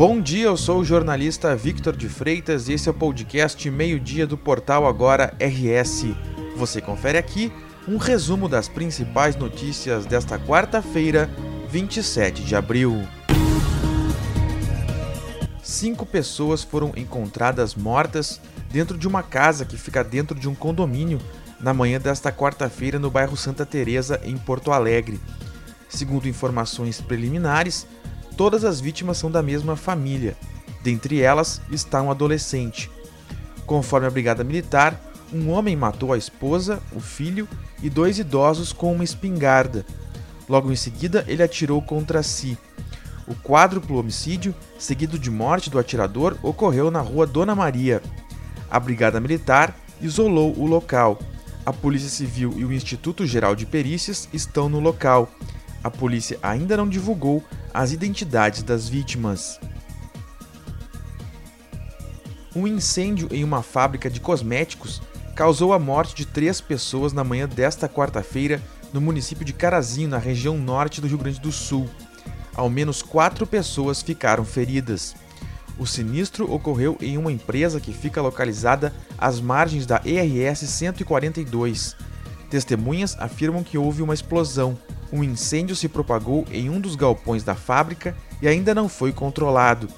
Bom dia, eu sou o jornalista Victor de Freitas e esse é o podcast Meio-Dia do portal Agora RS. Você confere aqui um resumo das principais notícias desta quarta-feira, 27 de abril. Cinco pessoas foram encontradas mortas dentro de uma casa que fica dentro de um condomínio na manhã desta quarta-feira no bairro Santa Teresa, em Porto Alegre. Segundo informações preliminares, todas as vítimas são da mesma família. Dentre elas está um adolescente. Conforme a Brigada Militar, um homem matou a esposa, o filho e dois idosos com uma espingarda. Logo em seguida, ele atirou contra si. O quádruplo homicídio, seguido de morte do atirador, ocorreu na rua Dona Maria. A Brigada Militar isolou o local. A Polícia Civil e o Instituto Geral de Perícias estão no local. A polícia ainda não divulgou as identidades das vítimas. Um incêndio em uma fábrica de cosméticos causou a morte de três pessoas na manhã desta quarta-feira no município de Carazinho, na região norte do Rio Grande do Sul. Ao menos quatro pessoas ficaram feridas. O sinistro ocorreu em uma empresa que fica localizada às margens da ERS 142. Testemunhas afirmam que houve uma explosão. Um incêndio se propagou em um dos galpões da fábrica e ainda não foi controlado.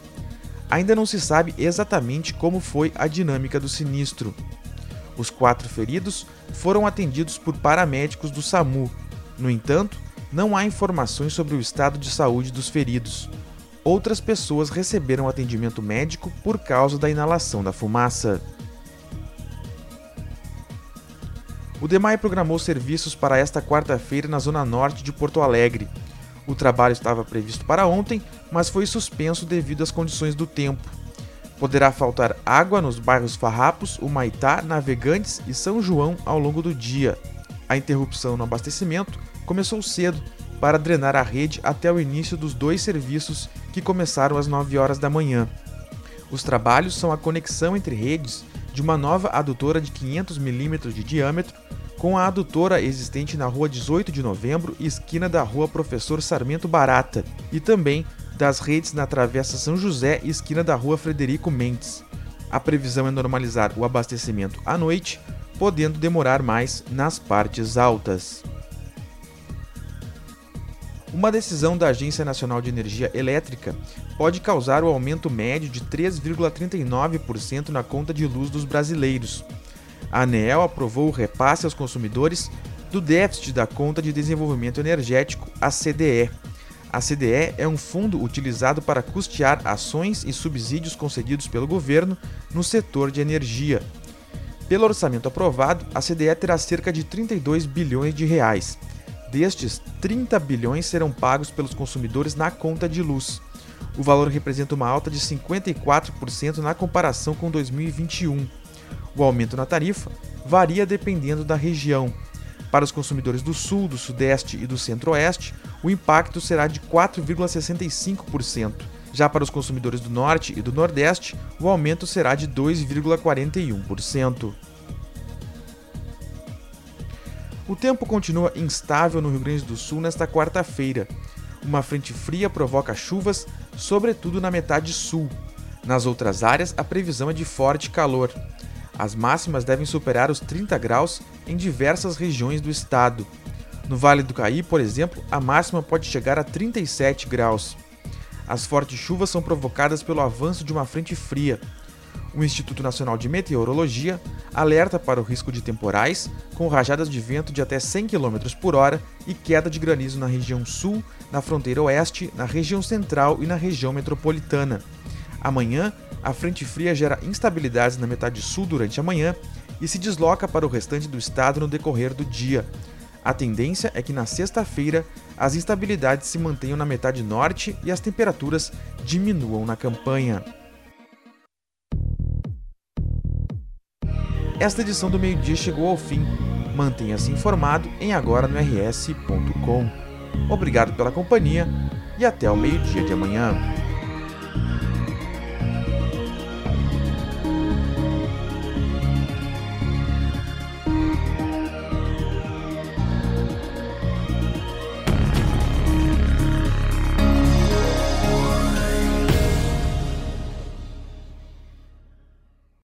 Ainda não se sabe exatamente como foi a dinâmica do sinistro. Os quatro feridos foram atendidos por paramédicos do SAMU. No entanto, não há informações sobre o estado de saúde dos feridos. Outras pessoas receberam atendimento médico por causa da inalação da fumaça. O DEMAI programou serviços para esta quarta-feira na zona norte de Porto Alegre. O trabalho estava previsto para ontem, mas foi suspenso devido às condições do tempo. Poderá faltar água nos bairros Farrapos, Humaitá, Navegantes e São João ao longo do dia. A interrupção no abastecimento começou cedo para drenar a rede até o início dos dois serviços que começaram às 9 horas da manhã. Os trabalhos são a conexão entre redes de uma nova adutora de 500 mm de diâmetro com a adutora existente na rua 18 de novembro, esquina da rua Professor Sarmento Barata, e também das redes na Travessa São José, esquina da rua Frederico Mendes. A previsão é normalizar o abastecimento à noite, podendo demorar mais nas partes altas. Uma decisão da Agência Nacional de Energia Elétrica pode causar o aumento médio de 3,39% na conta de luz dos brasileiros. A ANEEL aprovou o repasse aos consumidores do déficit da Conta de Desenvolvimento Energético, a CDE. A CDE é um fundo utilizado para custear ações e subsídios concedidos pelo governo no setor de energia. Pelo orçamento aprovado, a CDE terá cerca de 32 bilhões de reais. Destes, 30 bilhões serão pagos pelos consumidores na conta de luz. O valor representa uma alta de 54% na comparação com 2021. O aumento na tarifa varia dependendo da região. Para os consumidores do Sul, do Sudeste e do Centro-Oeste, o impacto será de 4,65%. Já para os consumidores do Norte e do Nordeste, o aumento será de 2,41%. O tempo continua instável no Rio Grande do Sul nesta quarta-feira. Uma frente fria provoca chuvas, sobretudo na metade sul. Nas outras áreas, a previsão é de forte calor. As máximas devem superar os 30 graus em diversas regiões do estado. No Vale do Caí, por exemplo, a máxima pode chegar a 37 graus. As fortes chuvas são provocadas pelo avanço de uma frente fria. O Instituto Nacional de Meteorologia alerta para o risco de temporais, com rajadas de vento de até 100 km por hora e queda de granizo na região sul, na fronteira oeste, na região central e na região metropolitana. Amanhã, a frente fria gera instabilidades na metade sul durante a manhã e se desloca para o restante do estado no decorrer do dia. A tendência é que na sexta-feira as instabilidades se mantenham na metade norte e as temperaturas diminuam na campanha. Esta edição do meio-dia chegou ao fim. Mantenha-se informado em agora no rs.com. Obrigado pela companhia e até o meio-dia de amanhã.